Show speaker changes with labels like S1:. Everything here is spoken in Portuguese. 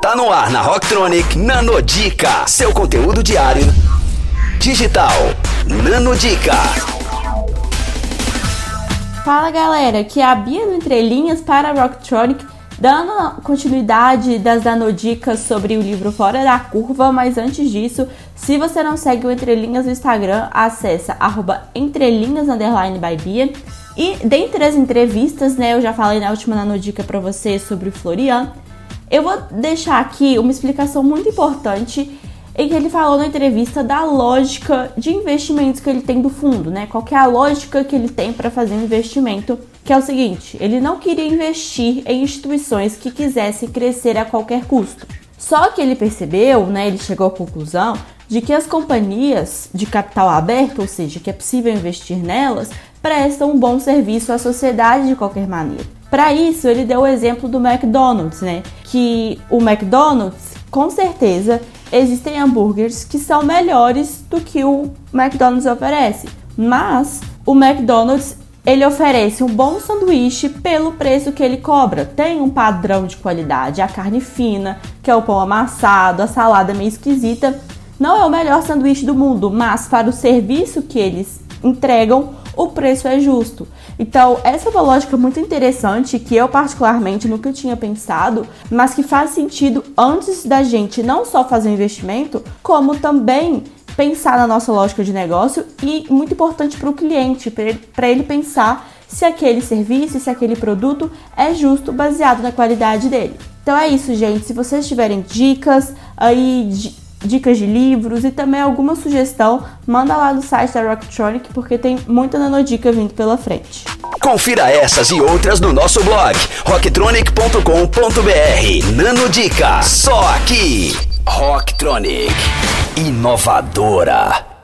S1: Tá no ar na Rocktronic Nanodica, seu conteúdo diário digital. Nanodica.
S2: Fala galera, aqui é a Bia do Entrelinhas para a Rocktronic, dando continuidade das nanodicas sobre o livro Fora da Curva, mas antes disso, se você não segue o Entrelinhas no Instagram, acessa arroba entrelinhas by Bia. E dentre as entrevistas, né, eu já falei na última nanodica para você sobre o Florian, eu vou deixar aqui uma explicação muito importante em que ele falou na entrevista da lógica de investimentos que ele tem do fundo, né? Qual é a lógica que ele tem para fazer um investimento, que é o seguinte, ele não queria investir em instituições que quisessem crescer a qualquer custo. Só que ele percebeu, né, ele chegou à conclusão de que as companhias de capital aberto, ou seja, que é possível investir nelas, prestam um bom serviço à sociedade de qualquer maneira. Para isso, ele deu o exemplo do McDonald's, né? Que o McDonald's, com certeza, existem hambúrgueres que são melhores do que o McDonald's oferece. Mas o McDonald's ele oferece um bom sanduíche pelo preço que ele cobra. Tem um padrão de qualidade, a carne fina, que é o pão amassado, a salada meio esquisita. Não é o melhor sanduíche do mundo, mas para o serviço que eles entregam, o preço é justo. Então, essa é uma lógica muito interessante que eu particularmente nunca tinha pensado, mas que faz sentido antes da gente não só fazer investimento, como também pensar na nossa lógica de negócio e muito importante para o cliente, para ele, ele pensar se aquele serviço, se aquele produto é justo baseado na qualidade dele. Então é isso, gente. Se vocês tiverem dicas aí de dicas de livros e também alguma sugestão, manda lá no site da Rocktronic porque tem muita nanodica vindo pela frente.
S1: Confira essas e outras no nosso blog rocktronic.com.br. Nanodica, só aqui. Rocktronic, inovadora.